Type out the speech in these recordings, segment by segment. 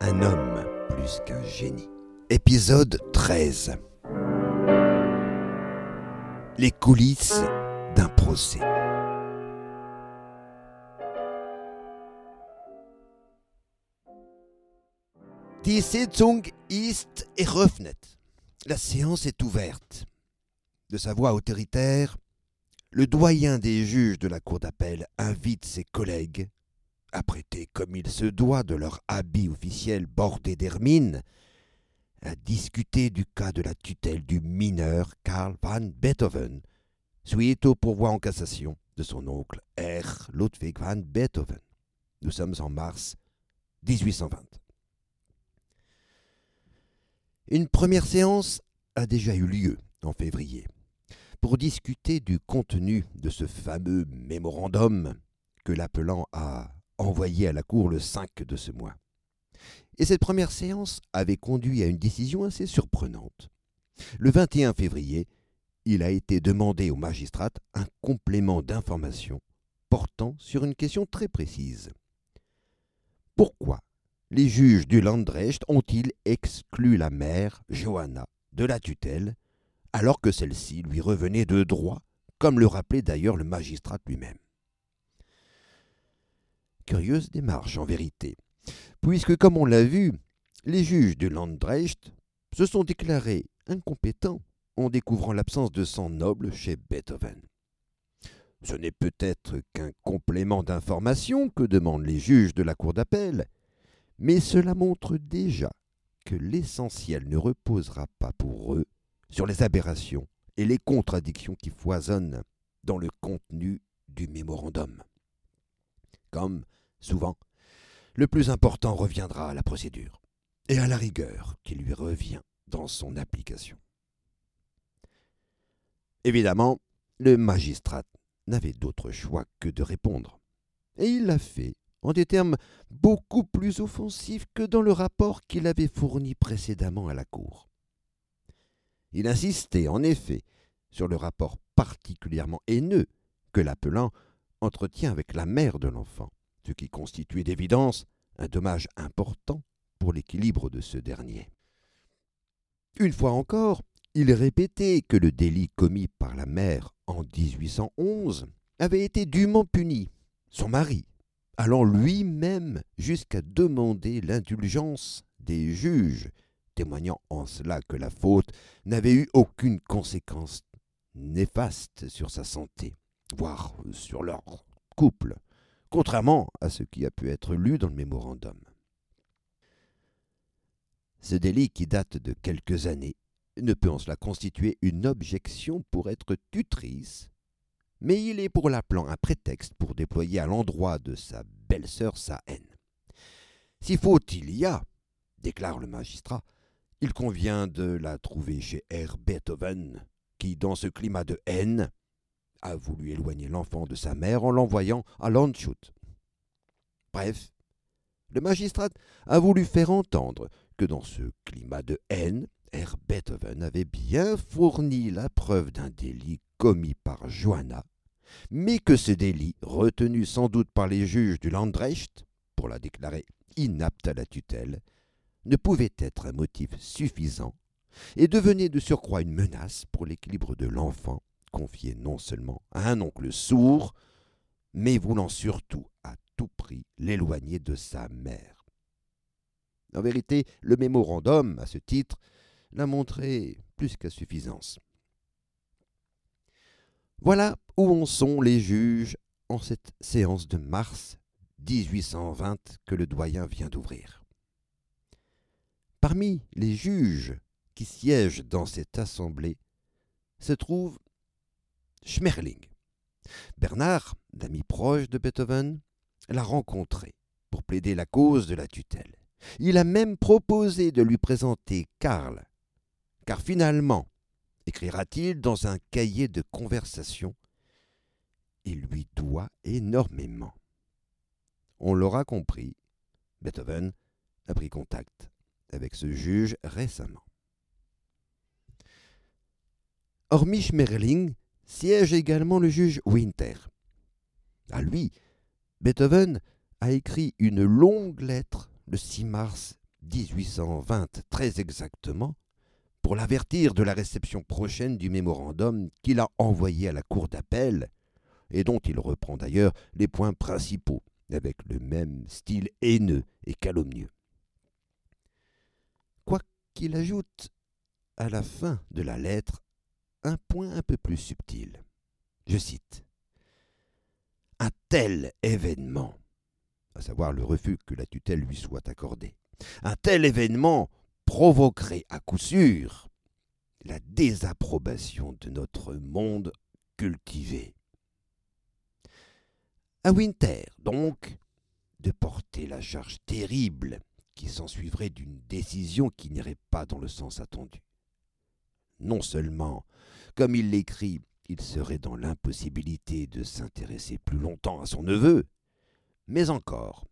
Un homme plus qu'un génie. Épisode 13. Les coulisses d'un procès. Die Sitzung ist eröffnet. La séance est ouverte. De sa voix autoritaire, le doyen des juges de la cour d'appel invite ses collègues apprêtés comme il se doit de leur habit officiel bordé d'hermine, à discuter du cas de la tutelle du mineur Karl van Beethoven, suite au pourvoi en cassation de son oncle R. Ludwig van Beethoven. Nous sommes en mars 1820. Une première séance a déjà eu lieu en février pour discuter du contenu de ce fameux mémorandum que l'appelant a envoyé à la Cour le 5 de ce mois. Et cette première séance avait conduit à une décision assez surprenante. Le 21 février, il a été demandé au magistrat un complément d'information portant sur une question très précise. Pourquoi les juges du Landrecht ont-ils exclu la mère, Johanna, de la tutelle, alors que celle-ci lui revenait de droit, comme le rappelait d'ailleurs le magistrat lui-même? Curieuse démarche en vérité, puisque comme on l'a vu, les juges du Landrecht se sont déclarés incompétents en découvrant l'absence de sang noble chez Beethoven. Ce n'est peut-être qu'un complément d'information que demandent les juges de la cour d'appel, mais cela montre déjà que l'essentiel ne reposera pas pour eux sur les aberrations et les contradictions qui foisonnent dans le contenu du mémorandum. Comme, souvent, le plus important reviendra à la procédure et à la rigueur qui lui revient dans son application. Évidemment, le magistrat n'avait d'autre choix que de répondre, et il l'a fait en des termes beaucoup plus offensifs que dans le rapport qu'il avait fourni précédemment à la Cour. Il insistait en effet sur le rapport particulièrement haineux que l'appelant entretient avec la mère de l'enfant, ce qui constituait d'évidence un dommage important pour l'équilibre de ce dernier. Une fois encore, il répétait que le délit commis par la mère en 1811 avait été dûment puni. Son mari, allant lui-même jusqu'à demander l'indulgence des juges, témoignant en cela que la faute n'avait eu aucune conséquence néfaste sur sa santé, voire sur leur couple, contrairement à ce qui a pu être lu dans le mémorandum. Ce délit qui date de quelques années ne peut en cela constituer une objection pour être tutrice, mais il est pour l'appelant un prétexte pour déployer à l'endroit de sa belle-sœur sa haine. Si faute il y a, déclare le magistrat, il convient de la trouver chez R. Beethoven, qui, dans ce climat de haine, a voulu éloigner l'enfant de sa mère en l'envoyant à Landshut. Bref, le magistrat a voulu faire entendre que dans ce climat de haine, R. Beethoven avait bien fourni la preuve d'un délit commis par Johanna, mais que ce délit, retenu sans doute par les juges du Landrecht pour la déclarer inapte à la tutelle, ne pouvait être un motif suffisant et devenait de surcroît une menace pour l'équilibre de l'enfant, confié non seulement à un oncle sourd, mais voulant surtout à tout prix l'éloigner de sa mère. En vérité, le mémorandum, à ce titre, l'a montré plus qu'à suffisance. Voilà où en sont les juges en cette séance de mars 1820 que le doyen vient d'ouvrir. Parmi les juges qui siègent dans cette assemblée se trouve Schmerling. Bernard, l'ami proche de Beethoven, l'a rencontré pour plaider la cause de la tutelle. Il a même proposé de lui présenter Karl, car finalement, écrira-t-il dans un cahier de conversation, il lui doit énormément. On l'aura compris, Beethoven a pris contact avec ce juge récemment. Hormis Schmerling, siège également le juge Winter. À lui, Beethoven a écrit une longue lettre le 6 mars 1820 très exactement pour l'avertir de la réception prochaine du mémorandum qu'il a envoyé à la cour d'appel et dont il reprend d'ailleurs les points principaux avec le même style haineux et calomnieux. Quoiqu'il ajoute à la fin de la lettre un point un peu plus subtil. Je cite Un tel événement, à savoir le refus que la tutelle lui soit accordée, un tel événement provoquerait à coup sûr la désapprobation de notre monde cultivé. À Winter, donc, de porter la charge terrible qui s'ensuivrait d'une décision qui n'irait pas dans le sens attendu. Non seulement, comme il l'écrit, il serait dans l'impossibilité de s'intéresser plus longtemps à son neveu, mais encore,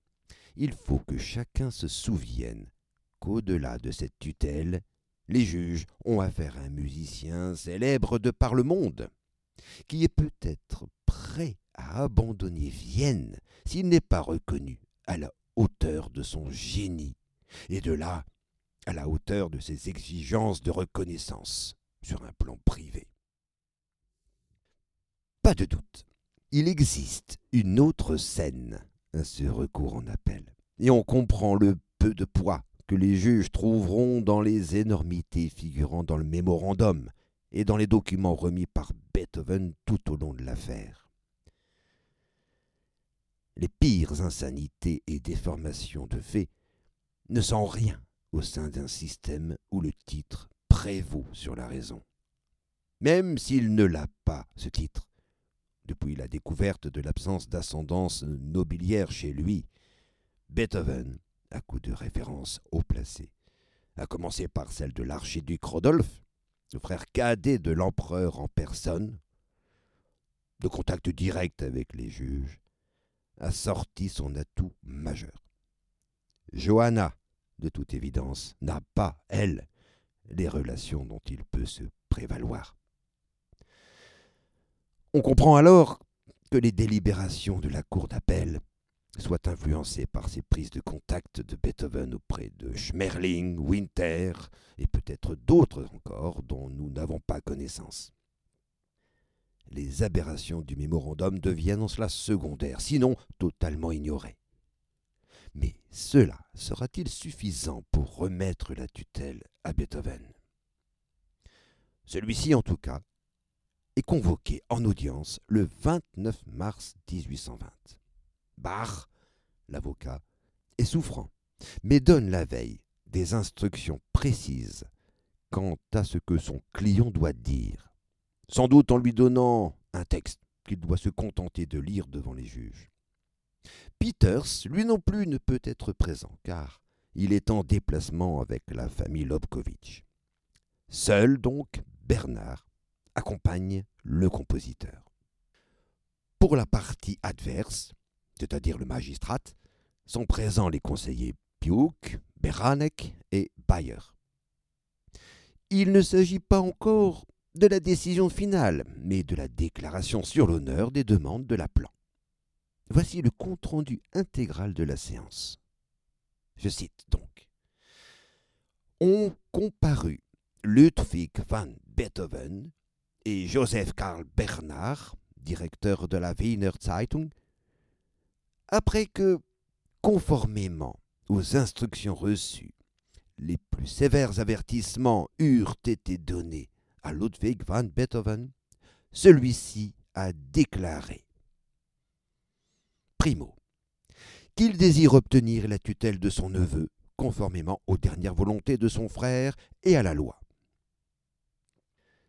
il faut que chacun se souvienne qu'au-delà de cette tutelle, les juges ont affaire à un musicien célèbre de par le monde, qui est peut-être prêt à abandonner Vienne s'il n'est pas reconnu à la hauteur de son génie, et de là à la hauteur de ses exigences de reconnaissance sur un plan privé. Pas de doute, il existe une autre scène à ce recours en appel, et on comprend le peu de poids que les juges trouveront dans les énormités figurant dans le mémorandum et dans les documents remis par Beethoven tout au long de l'affaire. Les pires insanités et déformations de fait ne sont rien au sein d'un système où le titre prévaut sur la raison. Même s'il ne l'a pas, ce titre, depuis la découverte de l'absence d'ascendance nobiliaire chez lui, Beethoven à coup de références haut placées, à commencer par celle de l'archiduc Rodolphe, le frère cadet de l'empereur en personne, de contact direct avec les juges, a sorti son atout majeur. Johanna, de toute évidence, n'a pas, elle, les relations dont il peut se prévaloir. On comprend alors que les délibérations de la cour d'appel soit influencé par ces prises de contact de Beethoven auprès de Schmerling, Winter et peut-être d'autres encore dont nous n'avons pas connaissance. Les aberrations du mémorandum deviennent en cela secondaires, sinon totalement ignorées. Mais cela sera-t-il suffisant pour remettre la tutelle à Beethoven? Celui-ci, en tout cas, est convoqué en audience le 29 mars 1820. Bach, l'avocat, est souffrant, mais donne la veille des instructions précises quant à ce que son client doit dire, sans doute en lui donnant un texte qu'il doit se contenter de lire devant les juges. Peters, lui non plus, ne peut être présent, car il est en déplacement avec la famille Lobkovitch. Seul donc Bernard accompagne le compositeur. Pour la partie adverse, c'est-à-dire le magistrat, sont présents les conseillers Piuk, Beranek et Bayer. Il ne s'agit pas encore de la décision finale, mais de la déclaration sur l'honneur des demandes de l'appelant. Voici le compte-rendu intégral de la séance. Je cite donc. Ont comparu Ludwig van Beethoven et Joseph Karl Bernard, directeur de la Wiener Zeitung, après que, conformément aux instructions reçues, les plus sévères avertissements eurent été donnés à Ludwig van Beethoven, celui-ci a déclaré Primo, qu'il désire obtenir la tutelle de son neveu, conformément aux dernières volontés de son frère et à la loi.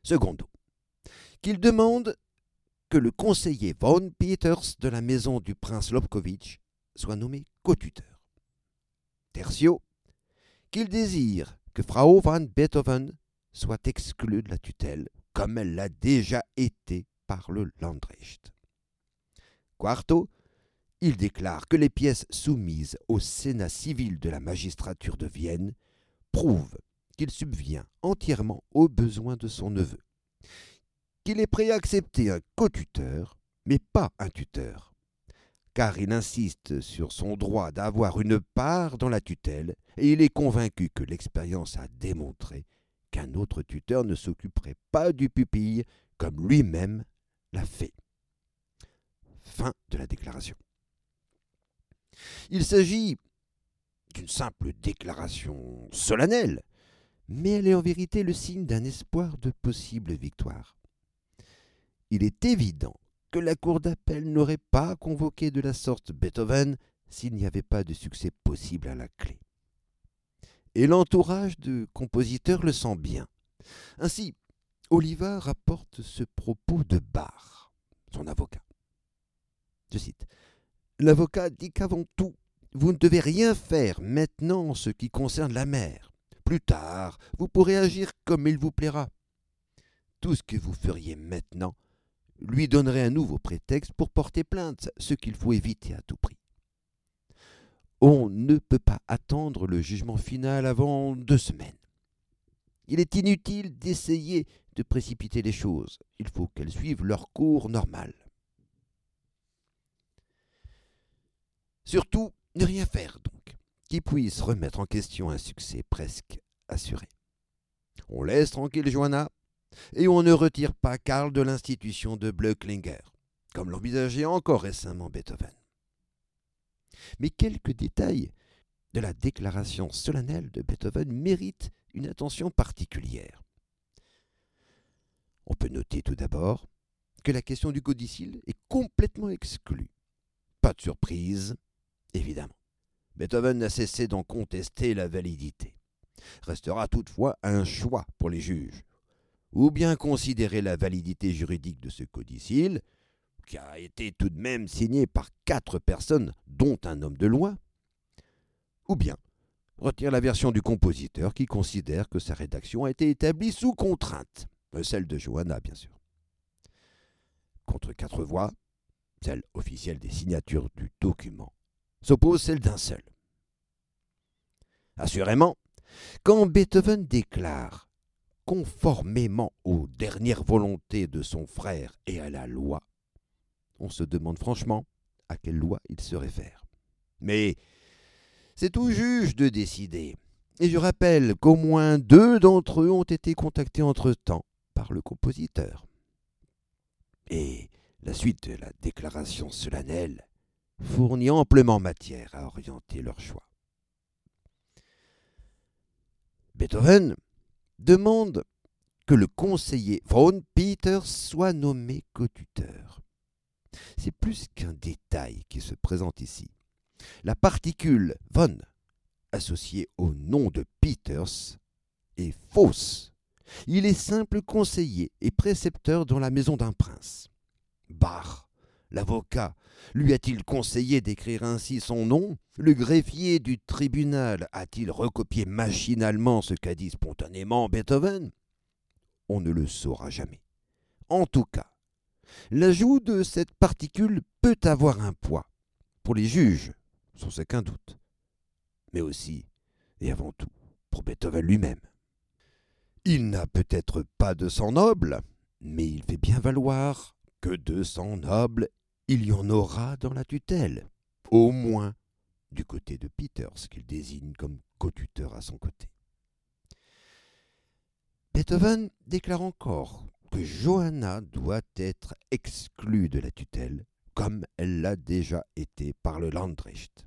Secondo, qu'il demande que le conseiller von Peters de la maison du prince Lobkovitch soit nommé co-tuteur. Tertio, qu'il désire que Frau van Beethoven soit exclue de la tutelle, comme elle l'a déjà été par le Landrecht. Quarto, il déclare que les pièces soumises au Sénat civil de la magistrature de Vienne prouvent qu'il subvient entièrement aux besoins de son neveu qu'il est prêt à accepter un co-tuteur, mais pas un tuteur, car il insiste sur son droit d'avoir une part dans la tutelle, et il est convaincu que l'expérience a démontré qu'un autre tuteur ne s'occuperait pas du pupille comme lui-même l'a fait. Fin de la déclaration. Il s'agit d'une simple déclaration solennelle, mais elle est en vérité le signe d'un espoir de possible victoire. Il est évident que la Cour d'appel n'aurait pas convoqué de la sorte Beethoven s'il n'y avait pas de succès possible à la clé. Et l'entourage du compositeur le sent bien. Ainsi, Oliva rapporte ce propos de Bach, son avocat. Je cite L'avocat dit qu'avant tout, vous ne devez rien faire maintenant en ce qui concerne la mère. Plus tard, vous pourrez agir comme il vous plaira. Tout ce que vous feriez maintenant lui donnerait un nouveau prétexte pour porter plainte, ce qu'il faut éviter à tout prix. On ne peut pas attendre le jugement final avant deux semaines. Il est inutile d'essayer de précipiter les choses. Il faut qu'elles suivent leur cours normal. Surtout, ne rien faire donc, qui puisse remettre en question un succès presque assuré. On laisse tranquille Joanna et on ne retire pas Karl de l'institution de Blöcklinger, comme l'envisageait encore récemment Beethoven. Mais quelques détails de la déclaration solennelle de Beethoven méritent une attention particulière. On peut noter tout d'abord que la question du codicile est complètement exclue. Pas de surprise, évidemment. Beethoven n'a cessé d'en contester la validité. Restera toutefois un choix pour les juges. Ou bien considérer la validité juridique de ce codicile, qui a été tout de même signé par quatre personnes, dont un homme de loi, ou bien retire la version du compositeur qui considère que sa rédaction a été établie sous contrainte, euh, celle de Johanna bien sûr. Contre quatre voix, celle officielle des signatures du document, s'oppose celle d'un seul. Assurément, quand Beethoven déclare, conformément aux dernières volontés de son frère et à la loi, on se demande franchement à quelle loi il se réfère. Mais c'est au juge de décider. Et je rappelle qu'au moins deux d'entre eux ont été contactés entre-temps par le compositeur. Et la suite de la déclaration solennelle fournit amplement matière à orienter leur choix. Beethoven demande que le conseiller von Peters soit nommé co-tuteur. C'est plus qu'un détail qui se présente ici. La particule von associée au nom de Peters est fausse. Il est simple conseiller et précepteur dans la maison d'un prince. Bach, l'avocat, lui a-t-il conseillé d'écrire ainsi son nom? Le greffier du tribunal a-t-il recopié machinalement ce qu'a dit spontanément Beethoven? On ne le saura jamais. En tout cas, l'ajout de cette particule peut avoir un poids pour les juges, sans aucun doute, mais aussi et avant tout pour Beethoven lui-même. Il n'a peut-être pas de sang noble, mais il fait bien valoir que de sang noble il y en aura dans la tutelle, au moins du côté de Peters, qu'il désigne comme co-tuteur à son côté. Beethoven déclare encore que Johanna doit être exclue de la tutelle, comme elle l'a déjà été par le Landrecht.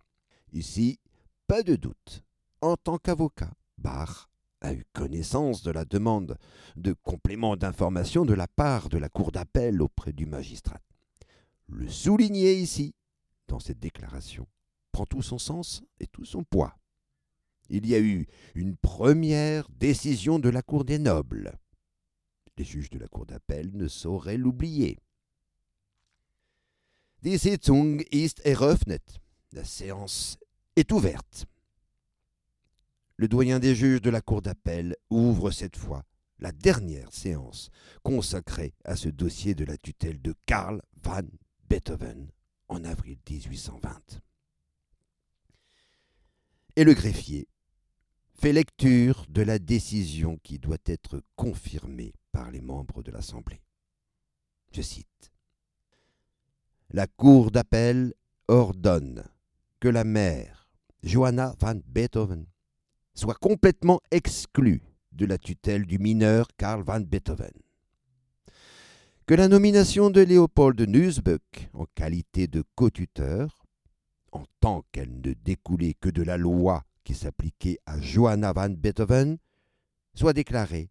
Ici, pas de doute. En tant qu'avocat, Bach a eu connaissance de la demande de complément d'information de la part de la Cour d'appel auprès du magistrat. Le souligner ici, dans cette déclaration, prend tout son sens et tout son poids. Il y a eu une première décision de la Cour des nobles. Les juges de la Cour d'appel ne sauraient l'oublier. Die Sitzung ist eröffnet. La séance est ouverte. Le doyen des juges de la Cour d'appel ouvre cette fois la dernière séance consacrée à ce dossier de la tutelle de Karl van Beethoven en avril 1820. Et le greffier fait lecture de la décision qui doit être confirmée par les membres de l'Assemblée. Je cite. La Cour d'appel ordonne que la mère, Johanna van Beethoven, soit complètement exclue de la tutelle du mineur Karl van Beethoven. Que la nomination de Léopold Nussböck en qualité de co-tuteur, en tant qu'elle ne découlait que de la loi qui s'appliquait à Johanna van Beethoven, soit déclarée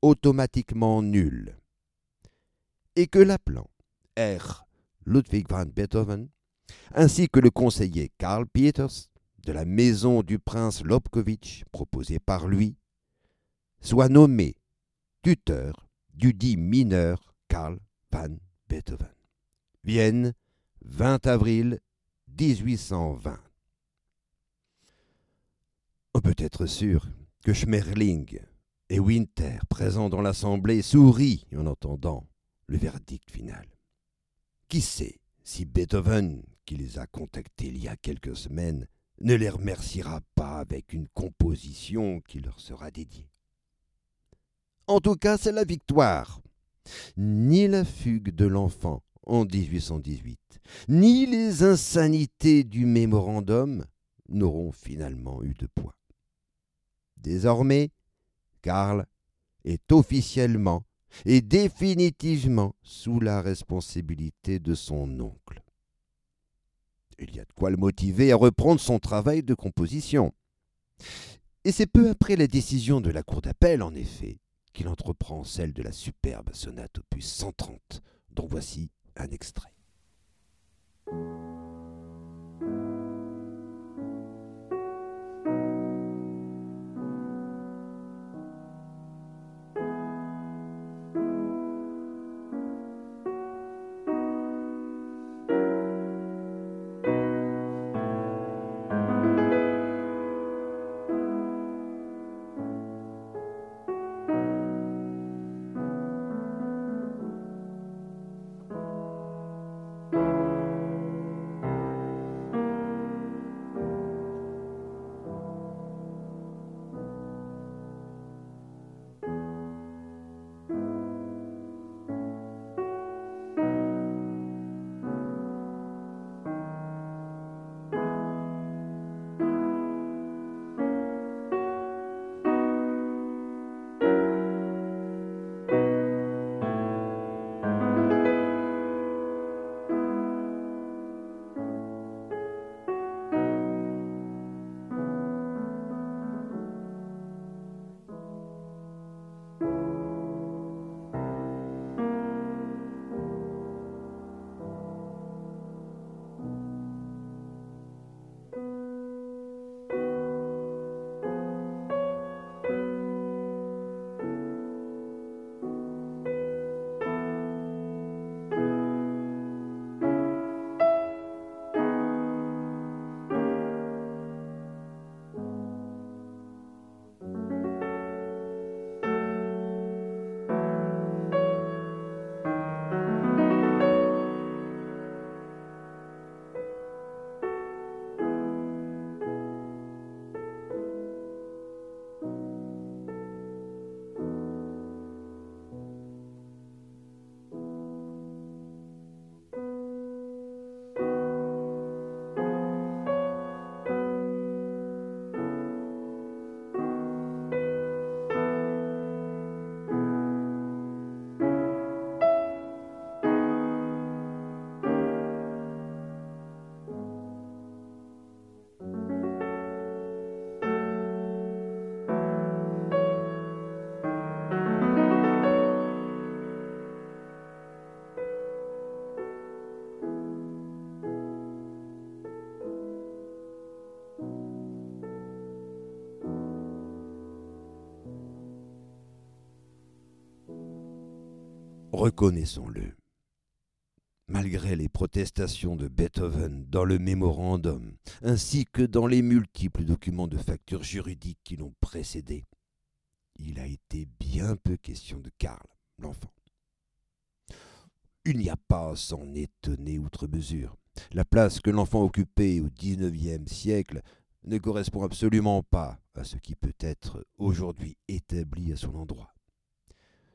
automatiquement nulle. Et que l'appelant R. Ludwig van Beethoven, ainsi que le conseiller Karl Peters de la maison du prince Lobkowitz proposé par lui, soit nommé tuteur du dit mineur Karl van Beethoven. Vienne, 20 avril 1820. On peut être sûr que Schmerling et Winter, présents dans l'assemblée, sourient en entendant le verdict final. Qui sait si Beethoven, qui les a contactés il y a quelques semaines, ne les remerciera pas avec une composition qui leur sera dédiée? En tout cas, c'est la victoire. Ni la fugue de l'enfant en 1818, ni les insanités du mémorandum n'auront finalement eu de poids. Désormais, Karl est officiellement et définitivement sous la responsabilité de son oncle. Il y a de quoi le motiver à reprendre son travail de composition. Et c'est peu après la décision de la Cour d'appel, en effet, qu'il entreprend celle de la superbe sonate opus 130, dont voici un extrait. Reconnaissons-le. Malgré les protestations de Beethoven dans le mémorandum, ainsi que dans les multiples documents de facture juridique qui l'ont précédé, il a été bien peu question de Karl, l'enfant. Il n'y a pas à s'en étonner outre mesure. La place que l'enfant occupait au XIXe siècle ne correspond absolument pas à ce qui peut être aujourd'hui établi à son endroit.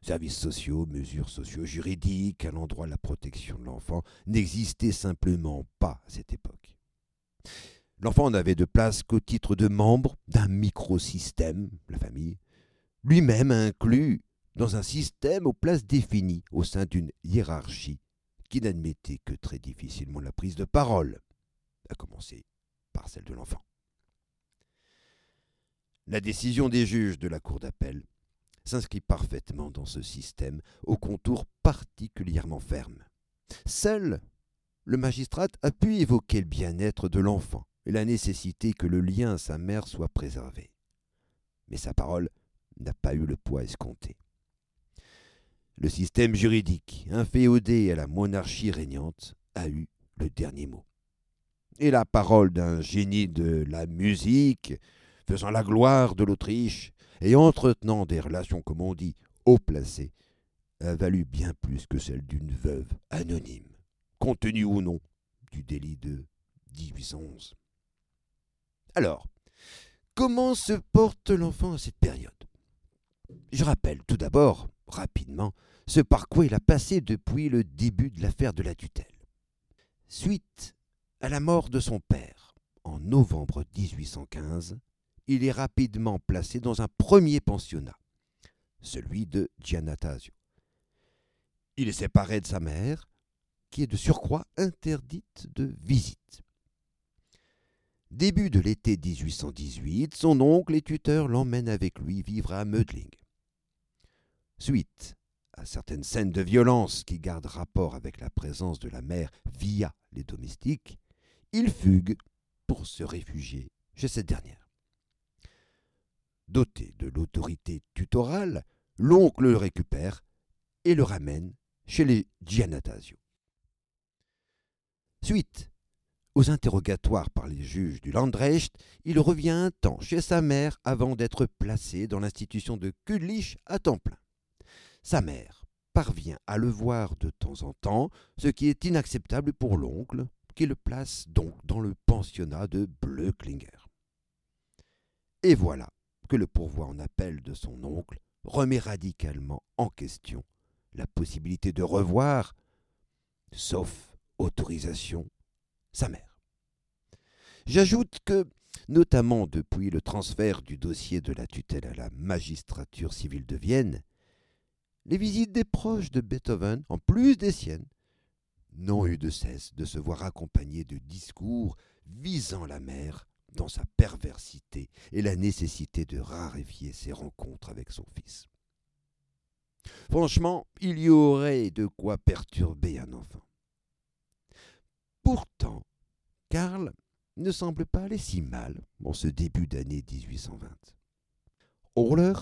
Services sociaux, mesures socio-juridiques à l'endroit de la protection de l'enfant n'existaient simplement pas à cette époque. L'enfant n'avait de place qu'au titre de membre d'un microsystème, la famille, lui-même inclus dans un système aux places définies au sein d'une hiérarchie qui n'admettait que très difficilement la prise de parole, à commencer par celle de l'enfant. La décision des juges de la Cour d'appel s'inscrit parfaitement dans ce système aux contours particulièrement fermes. Seul le magistrat a pu évoquer le bien-être de l'enfant et la nécessité que le lien à sa mère soit préservé. Mais sa parole n'a pas eu le poids escompté. Le système juridique, inféodé à la monarchie régnante, a eu le dernier mot. Et la parole d'un génie de la musique, faisant la gloire de l'Autriche et entretenant des relations, comme on dit, haut placées, a valu bien plus que celle d'une veuve anonyme, compte tenu ou non du délit de 1811. Alors, comment se porte l'enfant à cette période? Je rappelle tout d'abord, rapidement, ce par quoi il a passé depuis le début de l'affaire de la tutelle. Suite à la mort de son père, en novembre 1815, il est rapidement placé dans un premier pensionnat, celui de Giannatasio. Il est séparé de sa mère, qui est de surcroît interdite de visite. Début de l'été 1818, son oncle et tuteur l'emmènent avec lui vivre à Mödling. Suite à certaines scènes de violence qui gardent rapport avec la présence de la mère via les domestiques, il fugue pour se réfugier chez cette dernière. Doté de l'autorité tutorale, l'oncle le récupère et le ramène chez les Giannatasio. Suite aux interrogatoires par les juges du Landrecht, il revient un temps chez sa mère avant d'être placé dans l'institution de Kudlich à temps plein. Sa mère parvient à le voir de temps en temps, ce qui est inacceptable pour l'oncle, qui le place donc dans le pensionnat de Blöcklinger. Et voilà le pourvoi en appel de son oncle remet radicalement en question la possibilité de revoir, sauf autorisation sa mère. J'ajoute que, notamment depuis le transfert du dossier de la tutelle à la magistrature civile de Vienne, les visites des proches de Beethoven, en plus des siennes, n'ont eu de cesse de se voir accompagnées de discours visant la mère dans sa perversité et la nécessité de raréfier ses rencontres avec son fils. Franchement, il y aurait de quoi perturber un enfant. Pourtant, Karl ne semble pas aller si mal en ce début d'année 1820. Horler,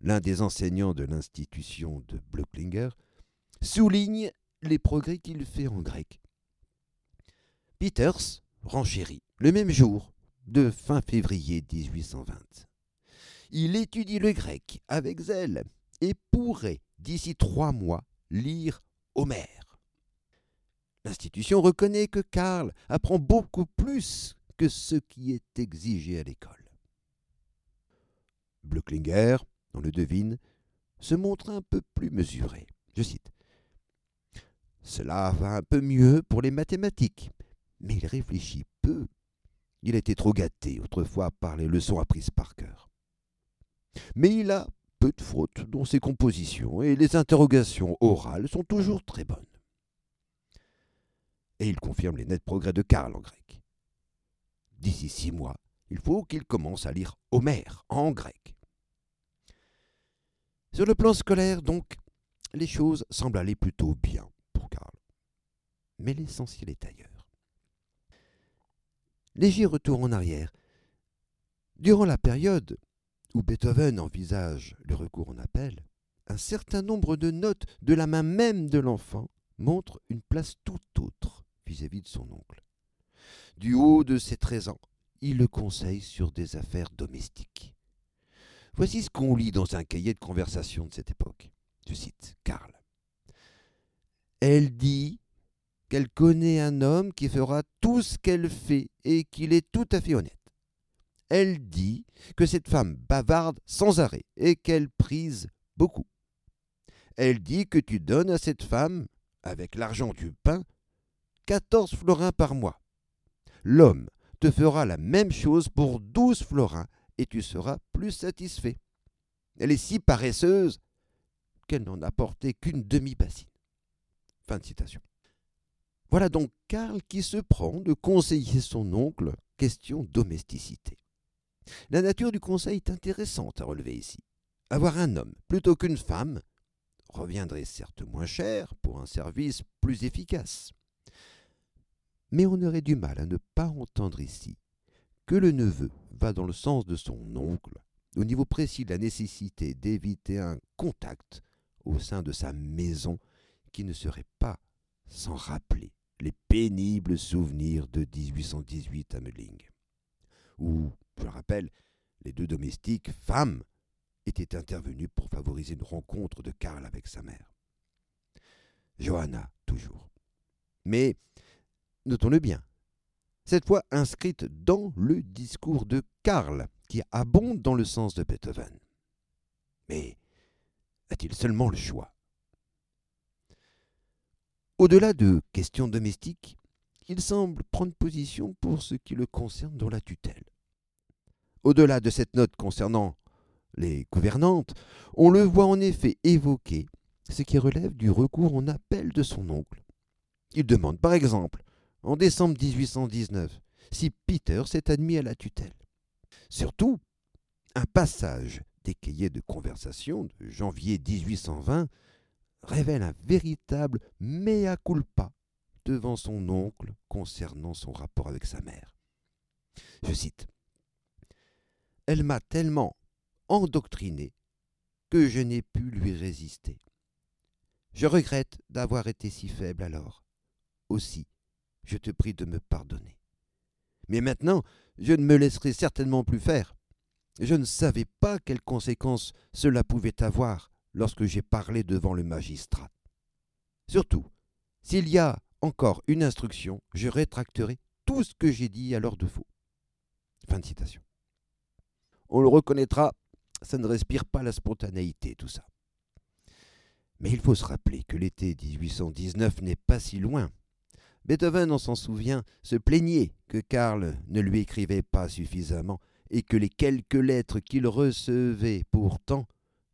l'un des enseignants de l'institution de Blöcklinger, souligne les progrès qu'il fait en grec. Peters renchérit le même jour de fin février 1820. Il étudie le grec avec zèle et pourrait, d'ici trois mois, lire Homère. L'institution reconnaît que Karl apprend beaucoup plus que ce qui est exigé à l'école. Blöcklinger, on le devine, se montre un peu plus mesuré. Je cite Cela va un peu mieux pour les mathématiques, mais il réfléchit peu. Il a été trop gâté autrefois par les leçons apprises par cœur. Mais il a peu de fautes dans ses compositions et les interrogations orales sont toujours très bonnes et il confirme les nets progrès de Karl en grec. D'ici six mois, il faut qu'il commence à lire Homère en grec. Sur le plan scolaire, donc, les choses semblent aller plutôt bien pour Karl. Mais l'essentiel est ailleurs. Léger retour en arrière. Durant la période où Beethoven envisage le recours en appel, un certain nombre de notes de la main même de l'enfant montrent une place tout autre vis-à-vis de son oncle. Du haut de ses treize ans, il le conseille sur des affaires domestiques. Voici ce qu'on lit dans un cahier de conversation de cette époque. Je cite Karl. Elle dit qu'elle connaît un homme qui fera tout ce qu'elle fait et qu'il est tout à fait honnête. Elle dit que cette femme bavarde sans arrêt et qu'elle prise beaucoup. Elle dit que tu donnes à cette femme, avec l'argent du pain, 14 florins par mois. L'homme te fera la même chose pour 12 florins et tu seras plus satisfait. Elle est si paresseuse qu'elle n'en a porté qu'une demi-bassine. Fin de citation. Voilà donc Karl qui se prend de conseiller son oncle question domesticité. La nature du conseil est intéressante à relever ici. Avoir un homme plutôt qu'une femme reviendrait certes moins cher pour un service plus efficace. Mais on aurait du mal à ne pas entendre ici que le neveu va dans le sens de son oncle, au niveau précis de la nécessité d'éviter un contact au sein de sa maison qui ne serait pas sans rappeler les pénibles souvenirs de 1818 à Meling, où, je le rappelle, les deux domestiques, femmes, étaient intervenus pour favoriser une rencontre de Karl avec sa mère. Johanna, toujours. Mais, notons-le bien, cette fois inscrite dans le discours de Karl, qui abonde dans le sens de Beethoven. Mais a-t-il seulement le choix? Au-delà de questions domestiques, il semble prendre position pour ce qui le concerne dans la tutelle. Au-delà de cette note concernant les gouvernantes, on le voit en effet évoquer ce qui relève du recours en appel de son oncle. Il demande par exemple en décembre 1819, si Peter s'est admis à la tutelle. Surtout, un passage des cahiers de conversation de janvier 1820 révèle un véritable mea culpa devant son oncle concernant son rapport avec sa mère. Je cite Elle m'a tellement endoctriné que je n'ai pu lui résister. Je regrette d'avoir été si faible alors. Aussi, je te prie de me pardonner. Mais maintenant, je ne me laisserai certainement plus faire. Je ne savais pas quelles conséquences cela pouvait avoir lorsque j'ai parlé devant le magistrat. Surtout, s'il y a encore une instruction, je rétracterai tout ce que j'ai dit à l'heure de faux. Fin de citation. On le reconnaîtra, ça ne respire pas la spontanéité, tout ça. Mais il faut se rappeler que l'été 1819 n'est pas si loin. Beethoven, on s'en souvient, se plaignait que Karl ne lui écrivait pas suffisamment et que les quelques lettres qu'il recevait pourtant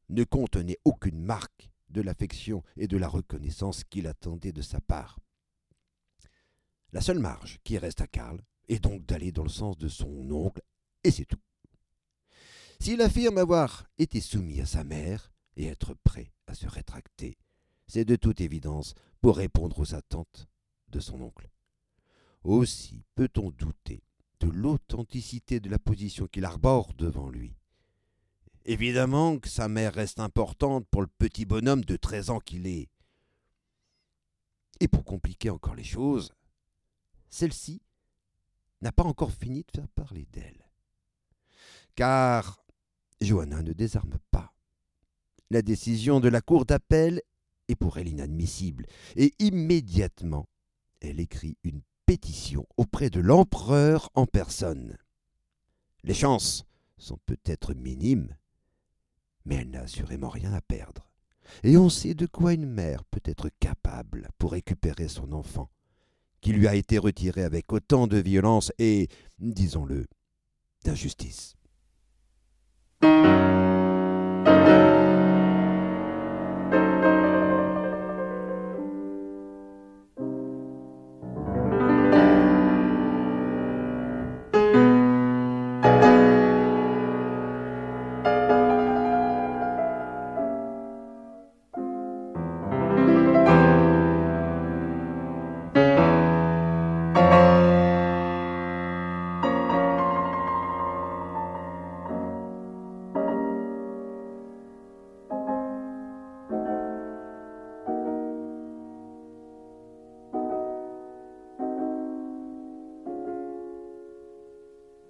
ne contenaient aucune marque de l'affection et de la reconnaissance qu'il attendait de sa part. La seule marge qui reste à Karl est donc d'aller dans le sens de son oncle, et c'est tout. S'il affirme avoir été soumis à sa mère et être prêt à se rétracter, c'est de toute évidence pour répondre aux attentes de son oncle. Aussi peut-on douter de l'authenticité de la position qu'il arbore devant lui. Évidemment que sa mère reste importante pour le petit bonhomme de treize ans qu'il est. Et pour compliquer encore les choses, celle-ci n'a pas encore fini de faire parler d'elle. Car Johanna ne désarme pas. La décision de la cour d'appel est pour elle inadmissible, et immédiatement elle écrit une pétition auprès de l'empereur en personne. Les chances sont peut-être minimes, mais elle n'a assurément rien à perdre. Et on sait de quoi une mère peut être capable pour récupérer son enfant, qui lui a été retiré avec autant de violence et, disons-le, d'injustice.